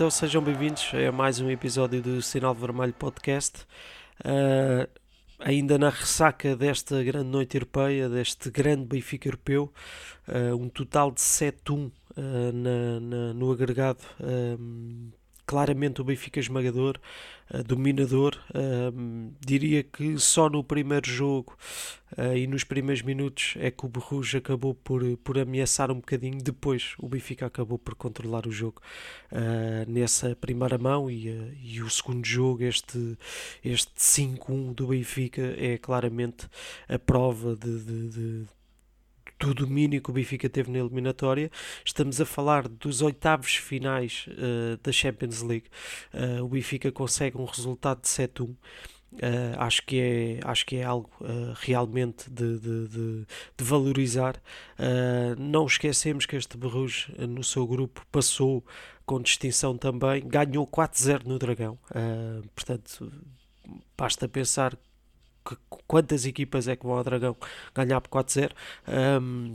Então, sejam bem-vindos a mais um episódio do Sinal Vermelho Podcast. Uh, ainda na ressaca desta grande noite europeia, deste grande Benfica europeu, uh, um total de 7-1 uh, na, no agregado claramente o Benfica esmagador, uh, dominador. Uh, diria que só no primeiro jogo uh, e nos primeiros minutos é que o Berruge acabou por, por ameaçar um bocadinho. Depois o Benfica acabou por controlar o jogo nessa primeira mão e, e, o segundo jogo, este, este 5-1 do Benfica, é claramente a prova de, de, de do domínio que o Benfica teve na eliminatória. Estamos a falar dos oitavos finais uh, da Champions League. Uh, o Benfica consegue um resultado de 7-1. Uh, acho, que é, acho que é algo uh, realmente de, de, de, de valorizar. Uh, não esquecemos que este Berruge no seu grupo passou com distinção também, ganhou 4-0 no Dragão. portanto, basta pensar que, quantas equipas é que vão ao Dragão ganhar por 4-0. Um,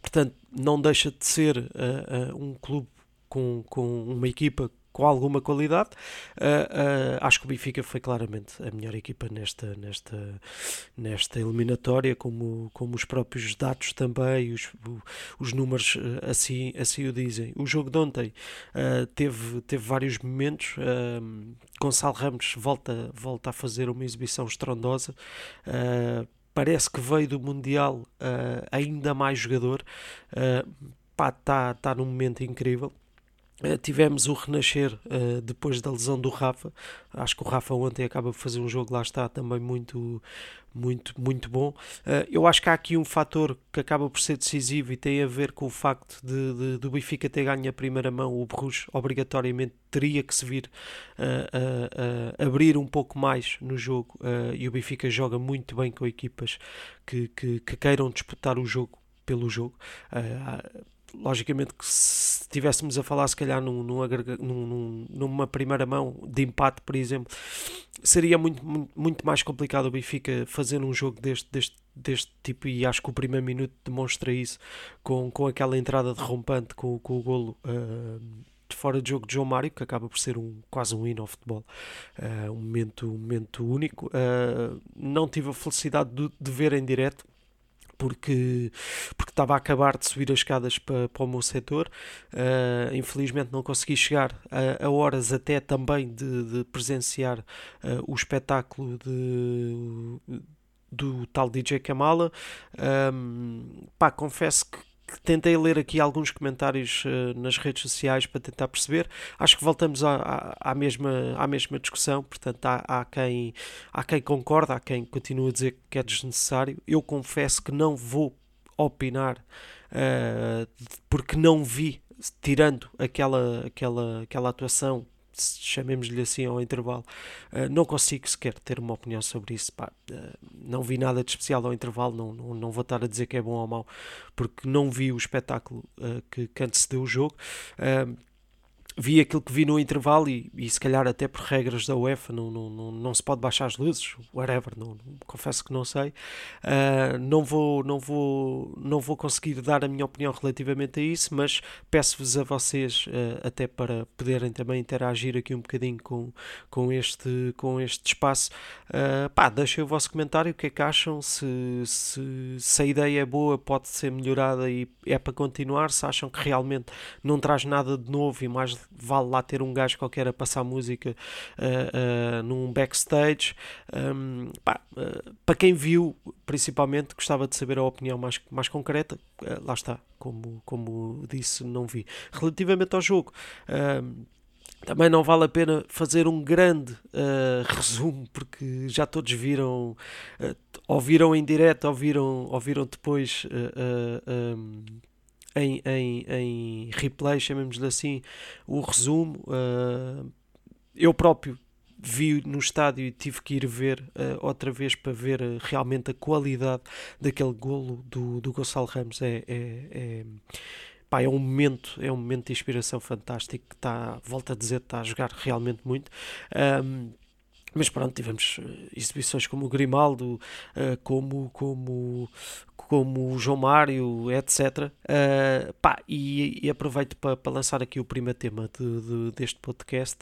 portanto, não deixa de ser uh, uh, um clube com, com uma equipa com alguma qualidade. Uh, uh, acho que o Benfica foi claramente a melhor equipa nesta, nesta, nesta eliminatória, como, como os próprios dados também, os, os números uh, assim, assim o dizem. O jogo de ontem teve, teve vários momentos. Gonçalo Ramos volta, volta a fazer uma exibição estrondosa parece que veio do Mundial uh, ainda mais jogador. Está uh, tá, tá num momento incrível. Uh, tivemos o renascer uh, depois da lesão do Rafa. Acho que o Rafa ontem acaba de fazer um jogo, lá está, também muito, muito, muito bom. Uh, eu acho que há aqui um fator que acaba por ser decisivo e tem a ver com o facto de, de do Benfica ter ganho a primeira mão. O Bruges obrigatoriamente teria que se vir abrir um pouco mais no jogo e o Benfica joga muito bem com equipas que, que, que queiram disputar o jogo pelo jogo logicamente que se estivéssemos a falar se calhar num, num, num, numa primeira mão de empate, por exemplo, seria muito, muito mais complicado o Benfica fazer um jogo deste, deste, deste tipo e acho que o primeiro minuto demonstra isso com, com aquela entrada derrompante com, com o golo uh, de fora de jogo de João Mário, que acaba por ser um, quase um hino ao futebol, uh, um, momento, um momento único. Uh, não tive a felicidade de, de ver em direto, porque, porque estava a acabar de subir as escadas para, para o meu setor. Uh, infelizmente não consegui chegar a, a horas até também de, de presenciar uh, o espetáculo de, do tal DJ Kamala. Um, pá, confesso que que tentei ler aqui alguns comentários uh, nas redes sociais para tentar perceber. Acho que voltamos à, à, à mesma, à mesma discussão, portanto, há, há, quem, há quem concorda, há quem continua a dizer que é desnecessário. Eu confesso que não vou opinar uh, porque não vi, tirando aquela, aquela, aquela atuação chamemos-lhe assim ao intervalo, uh, não consigo sequer ter uma opinião sobre isso. Pá, uh, não vi nada de especial ao intervalo, não, não, não, vou estar a dizer que é bom ou mau, porque não vi o espetáculo uh, que, que antecedeu o jogo vi aquilo que vi no intervalo e, e se calhar até por regras da UEFA não, não, não, não se pode baixar as luzes, whatever, não, não confesso que não sei. Uh, não, vou, não, vou, não vou conseguir dar a minha opinião relativamente a isso, mas peço-vos a vocês uh, até para poderem também interagir aqui um bocadinho com, com, este, com este espaço. Uh, pá, deixem o vosso comentário, o que é que acham, se, se, se a ideia é boa, pode ser melhorada e é para continuar, se acham que realmente não traz nada de novo e mais vale lá ter um gajo qualquer a passar música uh, uh, num backstage. Um, pá, uh, para quem viu, principalmente, gostava de saber a opinião mais, mais concreta. lá está, como, como disse, não vi. Relativamente ao jogo. também não vale a pena fazer um grande uh, resumo, porque já todos viram, uh, ouviram em direto, ouviram, ouviram depois uh, um, em, em, em replay, chamemos-lhe assim, o resumo. Uh, eu próprio vi no estádio e tive que ir ver uh, outra vez para ver uh, realmente a qualidade daquele golo do, do Gonçalo Ramos. É, é, é, pá, é um momento, é um momento de inspiração fantástico que está, volta a dizer, está a jogar realmente muito. Um, mas pronto, tivemos exibições como o Grimaldo, como, como, como o João Mário, etc. Uh, pá, e, e aproveito para pa lançar aqui o primeiro tema de, de, deste podcast,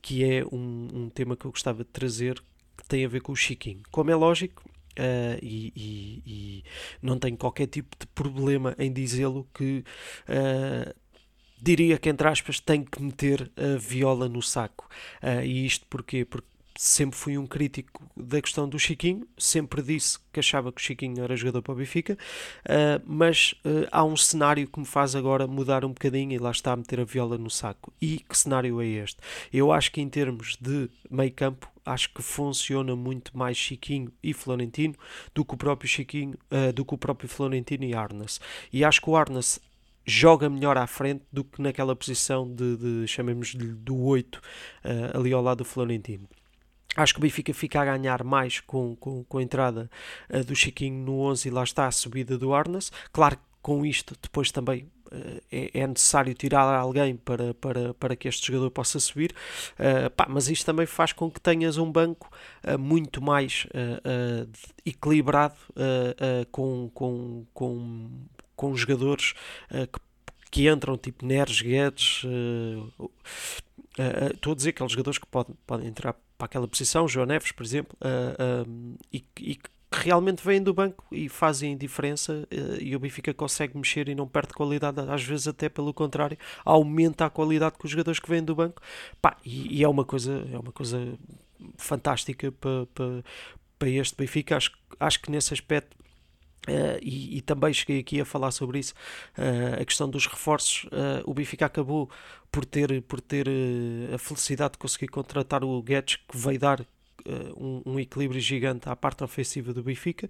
que é um, um, tema que eu gostava de trazer, que tem a ver com o Chiquinho. Como é lógico, Uh, e, e, e, não tenho qualquer tipo de problema em dizê-lo que uh, diria que entre aspas tem que meter a viola no saco uh, e isto porquê? porque sempre fui um crítico da questão do Chiquinho, sempre disse que achava que o Chiquinho era jogador para o Benfica, uh, mas uh, há um cenário que me faz agora mudar um bocadinho e lá está a meter a viola no saco. E que cenário é este? Eu acho que em termos de meio campo, acho que funciona muito mais Chiquinho e Florentino do que o próprio Chiquinho, uh, do que o próprio Florentino e Arnas. E acho que o Arnas joga melhor à frente do que naquela posição de, de chamemos-lhe do 8 ali ao lado do Florentino. Acho que o Benfica fica a ganhar mais com, com, com a entrada uh, do Chiquinho no 11 e lá está a subida do Arnas. Claro que com isto depois também uh, é, é, necessário tirar alguém para, para, para que este jogador possa subir, uh, pá, mas isto também faz com que tenhas um banco muito mais equilibrado com, com, com, com jogadores que, que entram, tipo Neres, Guedes. Estou a dizer aqueles jogadores que podem, podem entrar para aquela posição, João Neves, por exemplo, uh, uh, e, e, que realmente vêm do banco e fazem diferença uh, e o Benfica consegue mexer e não perde qualidade, às vezes até pelo contrário, aumenta a qualidade com os jogadores que vêm do banco, Pá, e, e, é uma coisa, é uma coisa fantástica para, para, para este Benfica, acho, acho que nesse aspecto Uh, e, e, também cheguei aqui a falar sobre isso, uh, a questão dos reforços. Uh, o Benfica acabou por ter, por ter a felicidade de conseguir contratar o Guedes, que veio dar um, um, equilíbrio gigante à parte ofensiva do Benfica.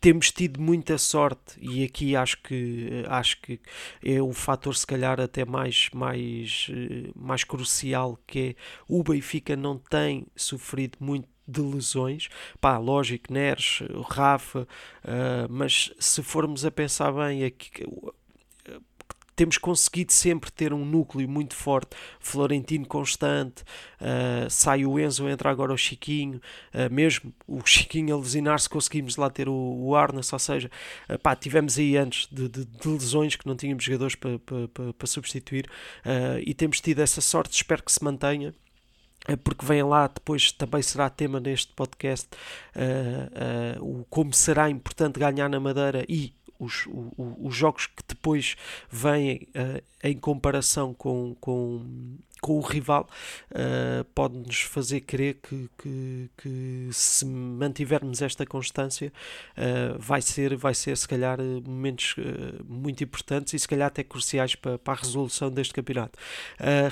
temos tido muita sorte e aqui acho que acho que é o fator se calhar até mais mais mais crucial que é o Benfica não tem sofrido muito de lesões. Pá, lógico, Neres, Rafa, uh, mas se formos a pensar bem, aqui, temos conseguido sempre ter um núcleo muito forte, Florentino constante, uh, sai o Enzo, entra agora o Chiquinho, uh, mesmo o Chiquinho a lesionar-se, conseguimos lá ter o, o Arnas, ou seja, uh, pá, tivemos aí antes de, de, de, lesões que não tínhamos jogadores para pa, pa, pa substituir e temos tido essa sorte, espero que se mantenha é porque vem lá depois também será tema neste podcast uh, uh, o como será importante ganhar na Madeira e os, o, os jogos que depois vêm uh, em comparação com, com, com o rival uh, pode-nos fazer crer que, que, que, se mantivermos esta constância uh, vai, ser, vai ser se calhar momentos uh, muito importantes e se calhar até cruciais para, para a resolução deste campeonato.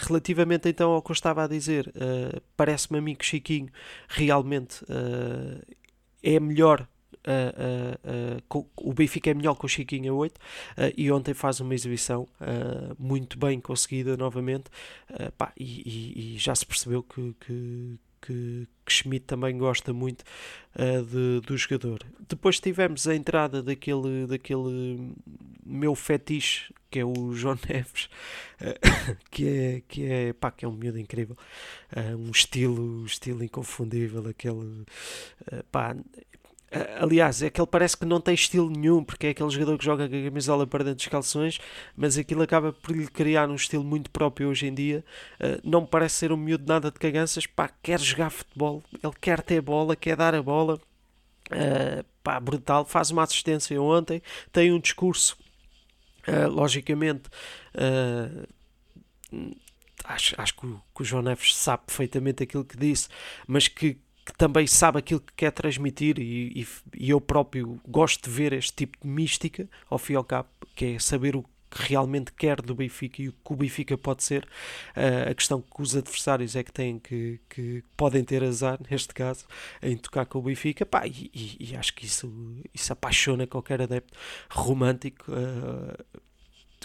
relativamente então ao que eu estava a dizer, parece-me a mim que Chiquinho realmente é melhor Uh, uh, uh, o Benfica é melhor com o Chiquinho a 8 e ontem faz uma exibição muito bem conseguida novamente pá, e, e, e, já se percebeu que, que, que, que Schmidt também gosta muito de, do jogador. Depois tivemos a entrada daquele, daquele meu fetiche que é o João Neves, que é, que é, pá, que é um miúdo incrível, um estilo, estilo inconfundível, aquele, pá, Aliás, é que ele parece que não tem estilo nenhum, porque é aquele jogador que joga com a camisola para dentro dos calções, mas aquilo acaba por lhe criar um estilo muito próprio hoje em dia. Uh, não parece ser um miúdo nada de caganças, pá, quer jogar futebol, ele quer ter bola, quer dar a bola. Uh, pá, brutal, faz uma assistência ontem, tem um discurso, uh, logicamente. Acho, acho que, o, que o João Neves sabe perfeitamente aquilo que disse, mas que que também sabe aquilo que quer transmitir e, e, e, eu próprio gosto de ver este tipo de mística ao fim e ao cabo, que é saber o que realmente quer do Benfica e o que o Benfica pode ser. Uh, a questão que os adversários é que têm que, que podem ter azar, neste caso, em tocar com o Benfica. Pá, e, e, acho que isso, isso apaixona qualquer adepto romântico. Uh,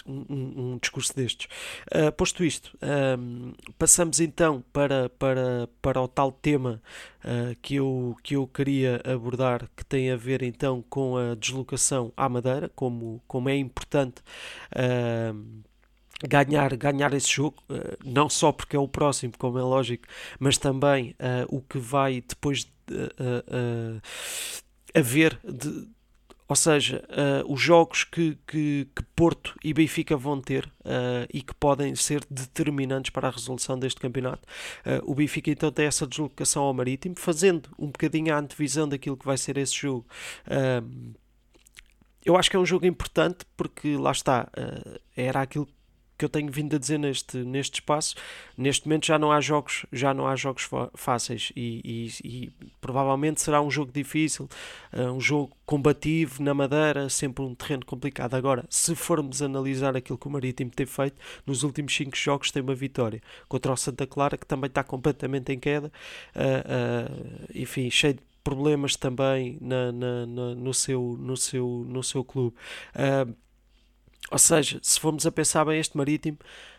um, um, discurso destes. Uh, posto isto, um, passamos então para, para, para o tal tema uh, que, eu, que eu queria abordar, que tem a ver então com a deslocação à Madeira, como, como é importante. Uh, ganhar, ganhar esse jogo, uh, não só porque é o próximo, como é lógico, mas também o que vai depois haver de, ou seja, uh, os jogos que, que, que, Porto e Benfica vão ter uh, e que podem ser determinantes para a resolução deste campeonato. Uh, o Benfica então tem essa deslocação ao Marítimo, fazendo um bocadinho a antevisão daquilo que vai ser esse jogo. eu acho que é um jogo importante porque lá está, era aquilo que eu tenho vindo a dizer neste, neste espaço, neste momento já não há jogos, já não há jogos fáceis e, e, e provavelmente será um jogo difícil, uh, um jogo combativo na Madeira, sempre um terreno complicado. Agora, se formos analisar aquilo que o Marítimo tem feito, nos últimos 5 jogos tem uma vitória contra o Santa Clara, que também está completamente em queda, uh, uh, enfim, cheio de problemas também na, na, na, no, seu, no, seu, no seu clube. Uh, ou seja, se formos a pensar bem, este Marítimo,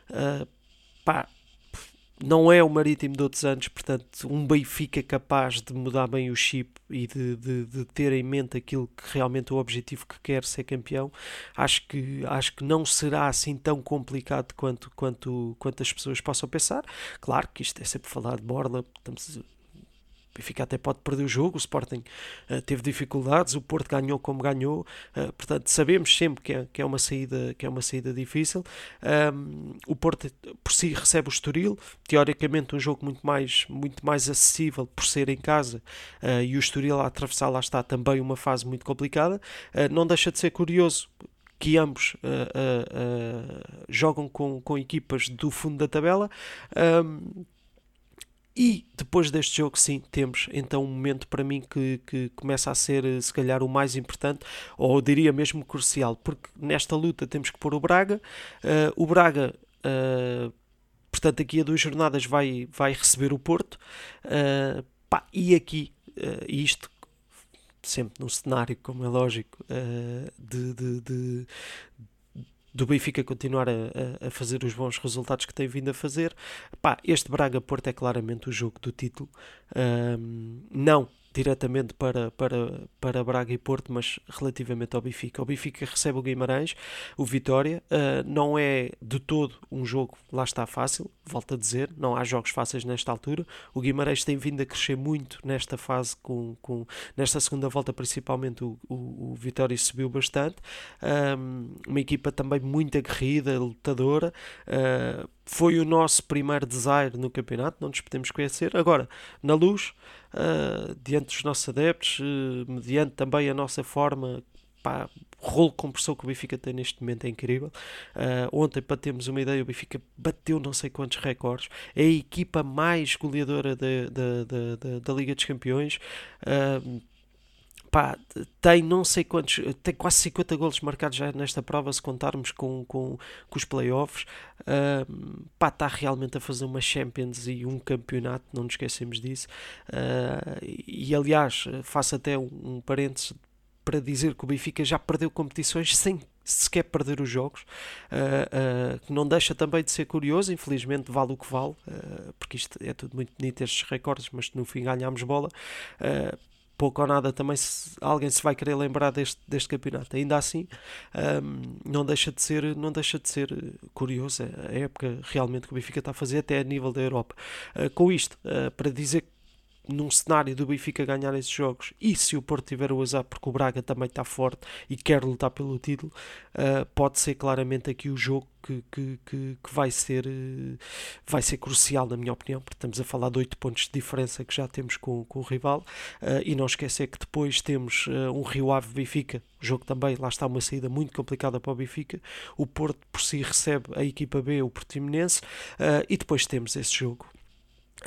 uh, pá, não é o Marítimo de outros anos, portanto, um Benfica capaz de mudar bem o chip e de, de, de, ter em mente aquilo que realmente é o objetivo que quer ser campeão, acho que, acho que não será assim tão complicado quanto, quanto, quanto as pessoas possam pensar. Claro que isto é sempre falar de borla, estamos Benfica até pode perder o jogo, o Sporting uh, teve dificuldades, o Porto ganhou como ganhou, uh, portanto sabemos sempre que é, que é, uma, saída, que é uma saída difícil. Um, o Porto por si recebe o Estoril, teoricamente um jogo muito mais, muito mais acessível por ser em casa uh, e o Estoril a atravessar lá está também uma fase muito complicada. não deixa de ser curioso que ambos jogam com, com equipas do fundo da tabela. Um, e depois deste jogo, sim, temos então um momento para mim que, que começa a ser, eh, se calhar, o mais importante, ou diria mesmo crucial, porque nesta luta temos que pôr o Braga. Uh, o Braga, uh, portanto, aqui a duas jornadas vai, vai receber o Porto. Uh, pá, e aqui, isto sempre num cenário, como é lógico, de, de, de do Benfica continuar a, a, fazer os bons resultados que tem vindo a fazer. Pá, este Braga-Porto é claramente o jogo do título. Um, não diretamente para, para, para Braga e Porto, mas relativamente ao Benfica. O Benfica recebe o Guimarães, o Vitória. Uh, não é de todo um jogo, lá está fácil, volto a dizer, não há jogos fáceis nesta altura. O Guimarães tem vindo a crescer muito nesta fase, com, com, nesta segunda volta, principalmente o, o, o Vitória subiu bastante. Um, uma equipa também muito aguerrida, lutadora. Uh, foi o nosso primeiro desire no campeonato, não nos podemos conhecer. Agora, na luz, uh, diante dos nossos adeptos, uh, mediante também a nossa forma, pá, o rolo compressor que o Benfica tem neste momento é incrível. Uh, ontem, para termos uma ideia, o Benfica bateu não sei quantos recordes. É a equipa mais goleadora da, da, da, da Liga dos Campeões. Uh, pá, tem não sei quantos, tem quase 50 golos marcados já nesta prova, se contarmos com, com, com os playoffs. Uh, pá, está realmente a fazer uma Champions e um campeonato, não nos esquecemos disso. Uh, e aliás, faço até um, um parênteses para dizer que o Benfica já perdeu competições sem sequer perder os jogos, uh, uh, que não deixa também de ser curioso, infelizmente vale o que vale, uh, porque isto é tudo muito bonito estes recordes, mas no fim ganhámos bola pouco ou nada também se, alguém se vai querer lembrar deste, deste campeonato. Ainda assim, um, não, deixa de ser, não deixa de ser curioso a época realmente que o Benfica está a fazer, até a nível da Europa. Uh, com isto, uh, para dizer que num cenário do Benfica ganhar esses jogos e se o Porto tiver o azar porque o Braga também está forte e quer lutar pelo título uh, pode ser claramente aqui o jogo que, que, que, que, vai ser uh, vai ser crucial na minha opinião porque estamos a falar de 8 pontos de diferença que já temos com, com o rival. Uh, e não esquecer que depois temos um Rio Ave Benfica jogo também, lá está uma saída muito complicada para o Benfica. O Porto por si recebe a equipa B, o Portimonense e depois temos esse jogo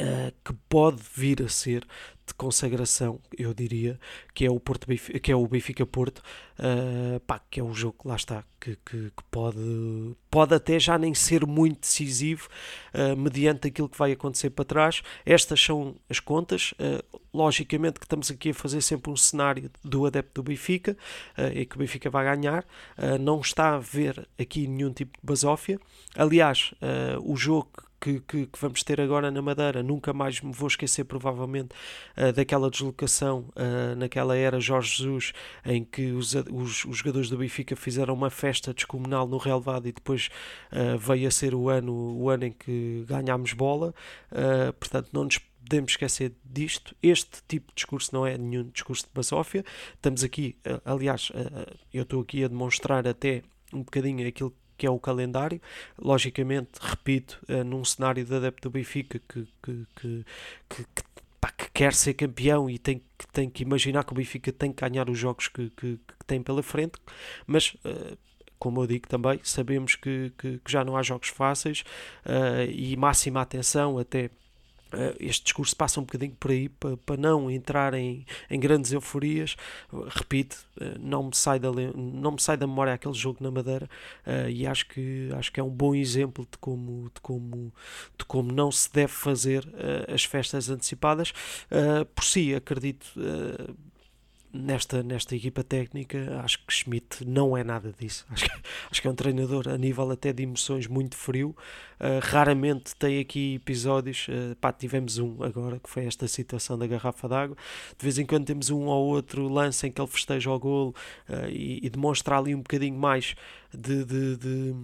Uh, que pode vir a ser de consagração, eu diria, que é o, Porto que é o Benfica Porto, uh, pá, que é um jogo que lá está, que, que, que, pode, pode até já nem ser muito decisivo, uh, mediante aquilo que vai acontecer para trás. Estas são as contas. logicamente que estamos aqui a fazer sempre um cenário do adepto do Benfica, e que o Benfica vai ganhar. não está a ver aqui nenhum tipo de basófia. Aliás, o jogo que, que, que, vamos ter agora na Madeira. Nunca mais me vou esquecer, provavelmente, uh, daquela deslocação uh, naquela era Jorge Jesus, em que os, os, os, jogadores do Benfica fizeram uma festa descomunal no relevado e depois uh, veio a ser o ano, o ano em que ganhámos bola. portanto, não nos podemos esquecer disto. Este tipo de discurso não é nenhum discurso de basófia. Estamos aqui, aliás, eu estou aqui a demonstrar até um bocadinho aquilo que é o calendário. Logicamente, repito, uh, num cenário de adepto do Benfica que, que, que, que, que, que quer ser campeão e tem, que tem que imaginar que o Benfica tem que ganhar os jogos que, que, que tem pela frente, mas. Uh, como eu digo também, sabemos que, que, já não há jogos fáceis uh, e máxima atenção até este discurso passa um bocadinho por aí para, para não entrar em, em grandes euforias. Repito, uh, não, me sai da, não me sai da memória aquele jogo na Madeira e acho que, acho que é um bom exemplo de como, de como, de como não se deve fazer as festas antecipadas. por si, acredito nesta, nesta equipa técnica, acho que Schmidt não é nada disso. Acho que, acho que é um treinador a nível até de emoções muito frio. Uh, raramente tem aqui episódios. Uh, pá, tivemos um agora, que foi esta situação da garrafa d'água. De vez em quando temos um ou outro lance em que ele festeja o golo uh, e, e, demonstra ali um bocadinho mais de, de, de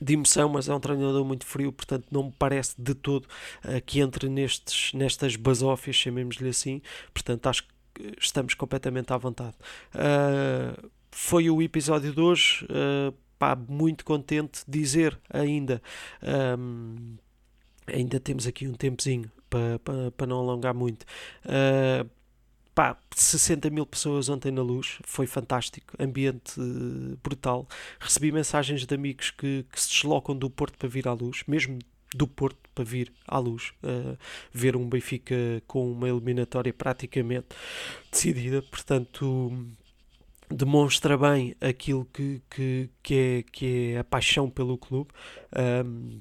de emoção, mas é um treinador muito frio, portanto não me parece de todo uh, que entre nestes, nestas basófias, chamemos-lhe assim, portanto acho que estamos completamente à vontade. Uh, foi o episódio de hoje. Uh, pá, muito contente dizer ainda. Um, ainda temos aqui um tempozinho para, para, para não alongar muito. Uh, pá, 60 mil pessoas ontem na luz, foi fantástico, ambiente uh, brutal. Recebi mensagens de amigos que, que se deslocam do Porto para vir à luz, mesmo do Porto para vir à luz, uh, ver um Benfica com uma eliminatória praticamente decidida, portanto demonstra bem aquilo que, que, que, é, que é a paixão pelo clube. Um,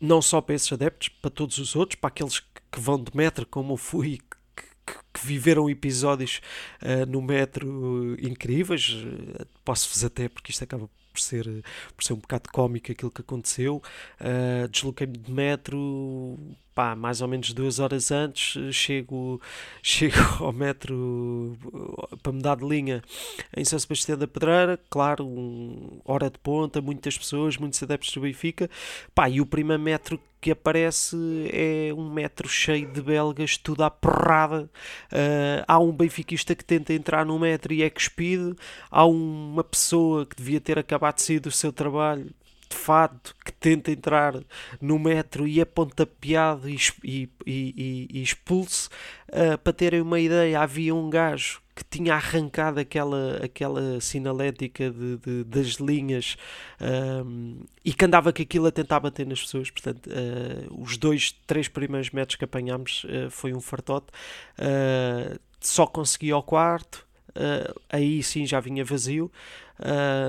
não só para esses adeptos, para todos os outros, para aqueles que vão de metro, como eu fui, que, que, viveram episódios uh, no metro incríveis. Posso-vos até, porque isto acaba por ser, por ser um bocado cómico aquilo que aconteceu. Uh, Desloquei-me de metro, pá, mais ou menos duas horas antes, chego, chego ao metro para mudar de linha em São Sebastião da Pedreira, claro, um, hora de ponta, muitas pessoas, muitos adeptos do Benfica, pá, e o primeiro metro que aparece é um metro cheio de belgas, tudo à porrada. Uh, há um benfiquista que tenta entrar no metro e é cuspido. Há uma pessoa que devia ter acabado de sair do seu trabalho, de fato, que tenta entrar no metro e é pontapeado e, e, e, e expulso. Uh, para terem uma ideia, havia um gajo que tinha arrancado aquela, aquela sinalética de, de das linhas um, e que andava com aquilo a tentar bater nas pessoas. Portanto, uh, os dois, três primeiros metros que apanhámos uh, foi um fartote. Só consegui ao quarto. Aí sim já vinha vazio,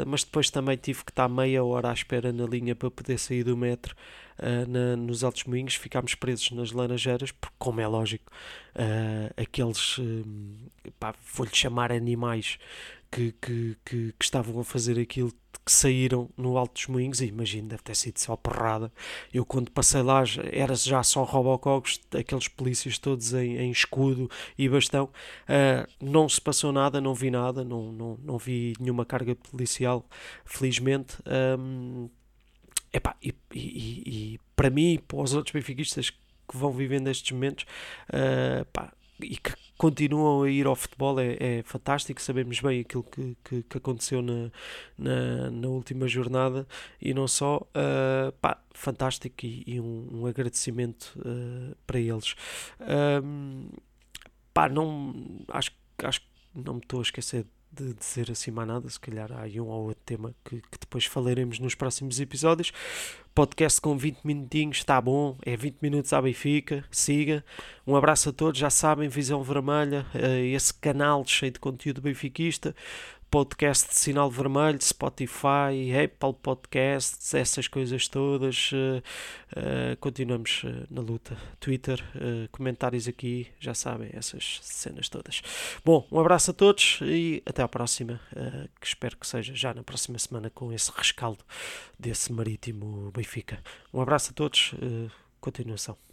mas depois também tive que estar meia hora à espera na linha para poder sair do metro uh, na, nos Altos Moinhos, ficámos presos nas Laranjeiras, porque, como é lógico, uh, aqueles, uh, vou-lhe chamar animais que, que, que, que, estavam a fazer aquilo que saíram no Alto dos Moinhos e imagino, deve ter sido só porrada. Eu quando passei lá era já só robocogos, aqueles polícias todos em, em escudo e bastão. Uh, não se passou nada, não vi nada, não, não, não vi nenhuma carga policial, felizmente. Um, Epá, e, e, e para mim e para os outros benfiquistas que vão vivendo estes momentos uh, pá, e que continuam a ir ao futebol é, é fantástico. Sabemos bem aquilo que, que, que aconteceu na, na, na, última jornada e não só, uh, pá, fantástico e, e um, um, agradecimento uh, para eles. pá, não, acho, acho que não me estou a esquecer de dizer assim mais nada, se calhar há aí um ou outro tema que, que, depois falaremos nos próximos episódios. Podcast com 20 minutinhos, está bom, é 20 minutos à Benfica, siga. Um abraço a todos, já sabem, Visão Vermelha, eh, esse canal cheio de conteúdo benfiquista. Podcast de sinal vermelho, Spotify, Apple Podcasts, essas coisas todas. Uh, uh, continuamos uh, na luta. Twitter, comentários aqui, já sabem, essas cenas todas. Bom, um abraço a todos e até à próxima, que espero que seja já na próxima semana com esse rescaldo desse marítimo Benfica. Um abraço a todos, continuação.